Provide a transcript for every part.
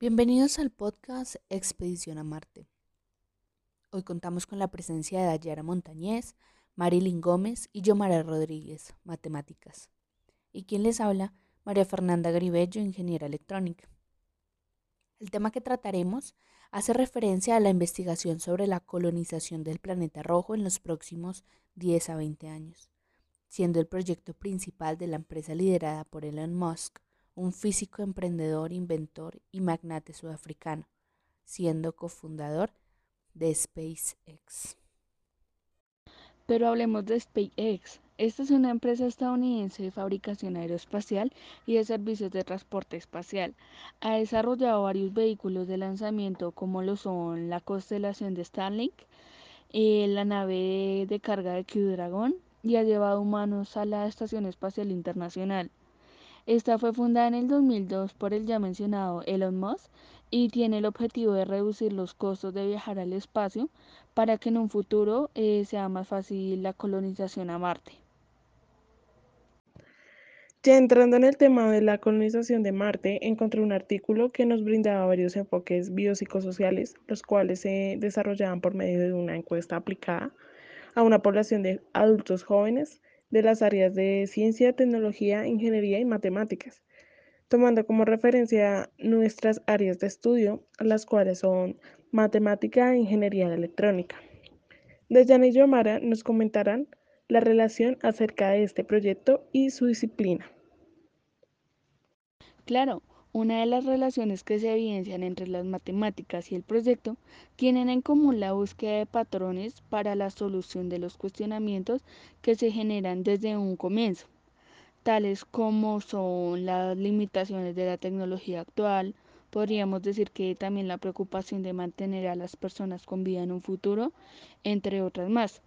Bienvenidos al podcast Expedición a Marte. Hoy contamos con la presencia de Dayara Montañez, Marilyn Gómez y Yomara Rodríguez, matemáticas. Y quien les habla, María Fernanda Gribello, ingeniera electrónica. El tema que trataremos hace referencia a la investigación sobre la colonización del planeta rojo en los próximos 10 a 20 años, siendo el proyecto principal de la empresa liderada por Elon Musk un físico emprendedor, inventor y magnate sudafricano, siendo cofundador de SpaceX. Pero hablemos de SpaceX. Esta es una empresa estadounidense de fabricación aeroespacial y de servicios de transporte espacial. Ha desarrollado varios vehículos de lanzamiento como lo son la constelación de Starlink, eh, la nave de carga de Crew Dragon y ha llevado humanos a la Estación Espacial Internacional. Esta fue fundada en el 2002 por el ya mencionado Elon Musk y tiene el objetivo de reducir los costos de viajar al espacio para que en un futuro eh, sea más fácil la colonización a Marte. Ya entrando en el tema de la colonización de Marte, encontré un artículo que nos brindaba varios enfoques biopsicosociales, los cuales se desarrollaban por medio de una encuesta aplicada a una población de adultos jóvenes de las áreas de ciencia, tecnología, ingeniería y matemáticas, tomando como referencia nuestras áreas de estudio, las cuales son matemática e ingeniería electrónica. Dayana y Yomara nos comentarán la relación acerca de este proyecto y su disciplina. Claro, una de las relaciones que se evidencian entre las matemáticas y el proyecto tienen en común la búsqueda de patrones para la solución de los cuestionamientos que se generan desde un comienzo, tales como son las limitaciones de la tecnología actual, podríamos decir que también la preocupación de mantener a las personas con vida en un futuro, entre otras más.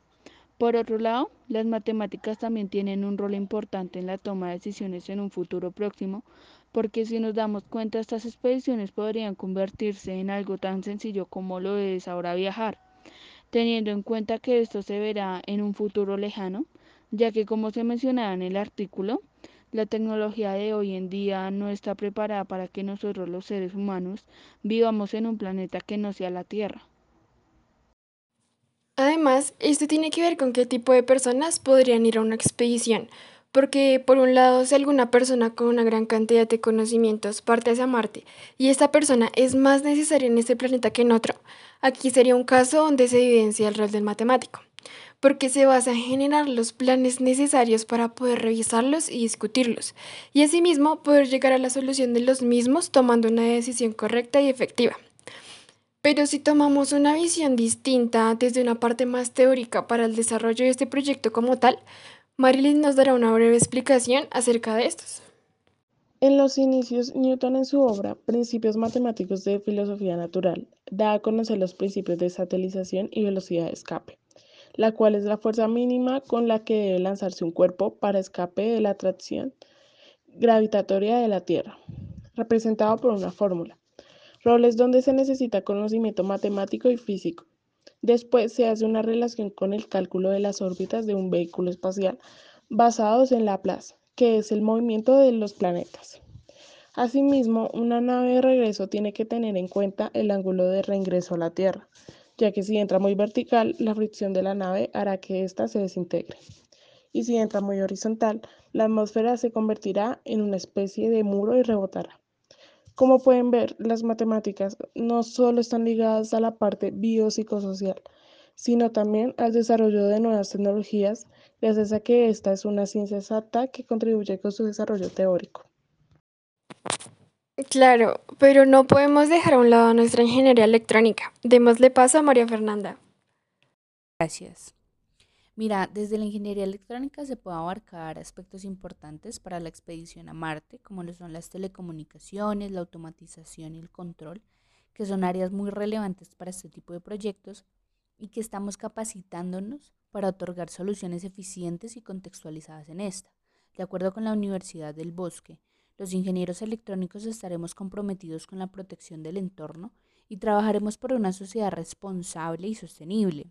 Por otro lado, las matemáticas también tienen un rol importante en la toma de decisiones en un futuro próximo, porque si nos damos cuenta estas expediciones podrían convertirse en algo tan sencillo como lo es ahora viajar, teniendo en cuenta que esto se verá en un futuro lejano, ya que como se mencionaba en el artículo, la tecnología de hoy en día no está preparada para que nosotros los seres humanos vivamos en un planeta que no sea la Tierra. Además, esto tiene que ver con qué tipo de personas podrían ir a una expedición, porque por un lado si alguna persona con una gran cantidad de conocimientos parte hacia Marte y esta persona es más necesaria en este planeta que en otro, aquí sería un caso donde se evidencia el rol del matemático, porque se basa en generar los planes necesarios para poder revisarlos y discutirlos, y asimismo poder llegar a la solución de los mismos tomando una decisión correcta y efectiva. Pero si tomamos una visión distinta desde una parte más teórica para el desarrollo de este proyecto como tal, Marilyn nos dará una breve explicación acerca de estos. En los inicios, Newton en su obra Principios Matemáticos de Filosofía Natural da a conocer los principios de satelización y velocidad de escape, la cual es la fuerza mínima con la que debe lanzarse un cuerpo para escape de la atracción gravitatoria de la Tierra, representado por una fórmula. Roles donde se necesita conocimiento matemático y físico, Después se hace una relación con el cálculo de las órbitas de un vehículo espacial basados en Laplace, que es el movimiento de los planetas. Asimismo, una nave de regreso tiene que tener en cuenta el ángulo de reingreso a la Tierra, ya que si entra muy vertical, la fricción de la nave hará que ésta se desintegre. Y si entra muy horizontal, la atmósfera se convertirá en una especie de muro y rebotará. Como pueden ver, las matemáticas no solo están ligadas a la parte biopsicosocial, sino también al desarrollo de nuevas tecnologías, gracias a que esta es una ciencia exacta que contribuye con su desarrollo teórico. Claro, pero no podemos dejar a un lado nuestra ingeniería electrónica. Démosle paso a María Fernanda. Gracias. Mira, desde la ingeniería electrónica se puede abarcar aspectos importantes para la expedición a Marte, como lo son las telecomunicaciones, la automatización y el control, que son áreas muy relevantes para este tipo de proyectos y que estamos capacitándonos para otorgar soluciones eficientes y contextualizadas en esta. De acuerdo con la Universidad del Bosque, los ingenieros electrónicos estaremos comprometidos con la protección del entorno y trabajaremos por una sociedad responsable y sostenible.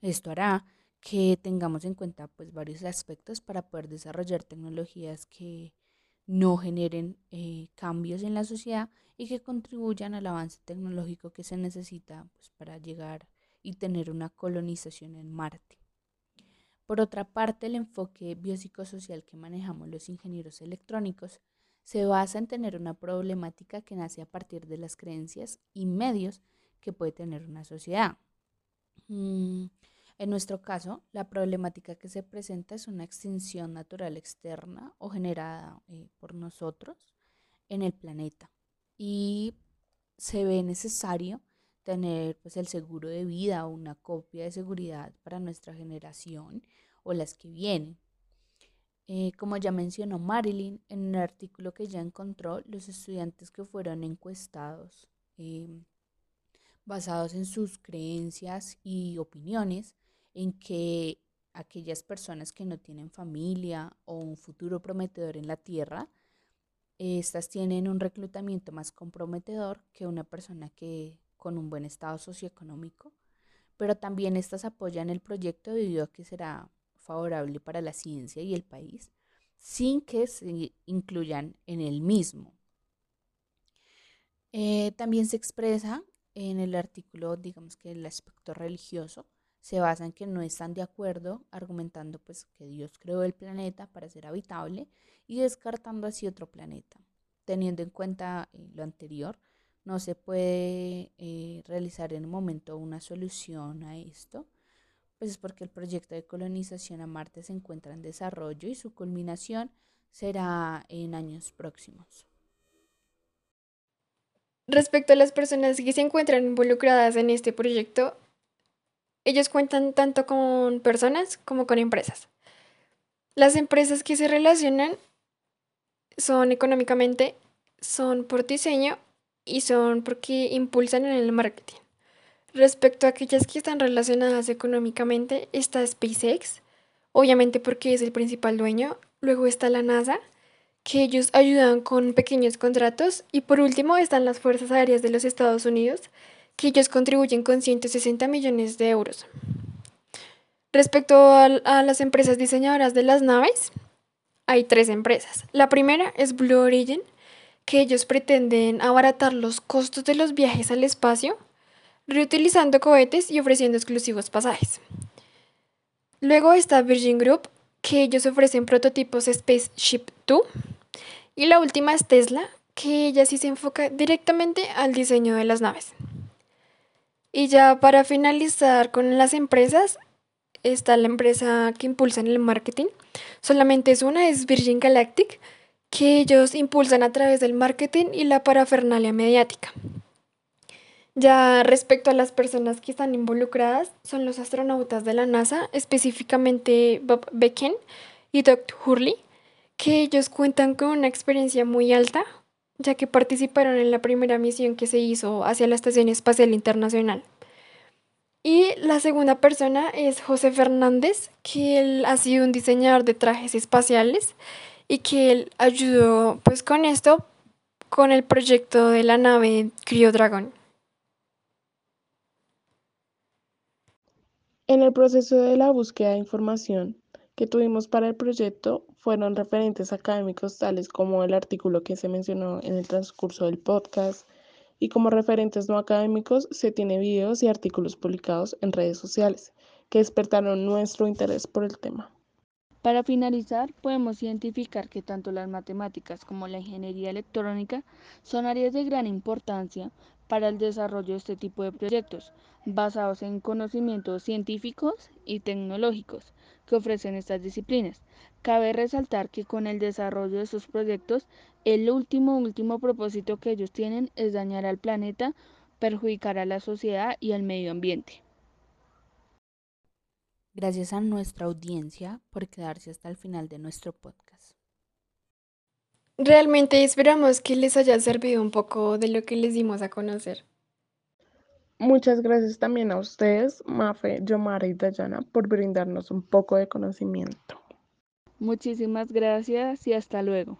Esto hará que tengamos en cuenta pues varios aspectos para poder desarrollar tecnologías que no generen eh, cambios en la sociedad y que contribuyan al avance tecnológico que se necesita pues, para llegar y tener una colonización en Marte. Por otra parte, el enfoque biopsicosocial que manejamos los ingenieros electrónicos se basa en tener una problemática que nace a partir de las creencias y medios que puede tener una sociedad. Mm, en nuestro caso, la problemática que se presenta es una extinción natural externa o generada eh, por nosotros en el planeta y se ve necesario tener pues, el seguro de vida o una copia de seguridad para nuestra generación o las que vienen. Eh, como ya mencionó Marilyn, en el artículo que ya encontró, los estudiantes que fueron encuestados em, basados en sus creencias y opiniones, en que aquellas personas que no tienen familia o un futuro prometedor en la Tierra, estas tienen un reclutamiento más comprometedor que una persona que con un buen estado socioeconómico, pero también estas apoyan el proyecto debido a que será favorable para la ciencia y el país, sin que se incluyan en el mismo. Eh, también se expresa en el artículo, digamos que el aspecto religioso, se basa en que no están de acuerdo, argumentando pues que Dios creó el planeta para ser habitable y descartando así otro planeta. Teniendo en cuenta eh, lo anterior, no se puede eh, realizar en un momento una solución a esto, pues es porque el proyecto de colonización a Marte se encuentra en desarrollo y su culminación será en años próximos. Respecto a las personas que se encuentran involucradas en este proyecto, ellos cuentan tanto con personas como con empresas. Las empresas que se relacionan son económicamente, son por diseño y son porque impulsan en el marketing. Respecto a aquellas que están relacionadas económicamente, está SpaceX, obviamente porque es el principal dueño. Luego está la NASA, que ellos ayudan con pequeños contratos. Y por último están las Fuerzas Aéreas de los Estados Unidos, que ellos contribuyen con 160 millones de euros. Respecto a, las empresas diseñadoras de las naves, hay tres empresas. La primera es Blue Origin, que ellos pretenden abaratar los costos de los viajes al espacio, reutilizando cohetes y ofreciendo exclusivos pasajes. Luego está Virgin Group, que ellos ofrecen prototipos Spaceship 2 y la última es Tesla, que ella sí se enfoca directamente al diseño de las naves. Y ya para finalizar con las empresas, está la empresa que impulsa el marketing. Solamente es una, es Virgin Galactic, que ellos impulsan a través del marketing y la parafernalia mediática. Ya respecto a las personas que están involucradas, son los astronautas de la NASA, específicamente Bob Becken y Doug Hurley, que ellos cuentan con una experiencia muy alta, ya que participaron en la primera misión que se hizo hacia la Estación Espacial Internacional. Y la segunda persona es José Fernández, que él ha sido un diseñador de trajes espaciales y que él ayudó pues con esto, con el proyecto de la nave Cryo Dragon. En el proceso de la búsqueda de información que tuvimos para el proyecto, fueron referentes académicos tales como el artículo que se mencionó en el transcurso del podcast y como referentes no académicos se tiene videos y artículos publicados en redes sociales que despertaron nuestro interés por el tema. Para finalizar, podemos identificar que tanto las matemáticas como la ingeniería electrónica son áreas de gran importancia para el desarrollo de este tipo de proyectos, basados en conocimientos científicos y tecnológicos que ofrecen estas disciplinas, Cabe resaltar que con el desarrollo de sus proyectos, el último, último propósito que ellos tienen es dañar al planeta, perjudicar a la sociedad y al medio ambiente. Gracias a nuestra audiencia por quedarse hasta el final de nuestro podcast. Realmente esperamos que les haya servido un poco de lo que les dimos a conocer. Muchas gracias también a ustedes, Mafe, Yomara y Dayana, por brindarnos un poco de conocimiento. Muchísimas gracias y hasta luego.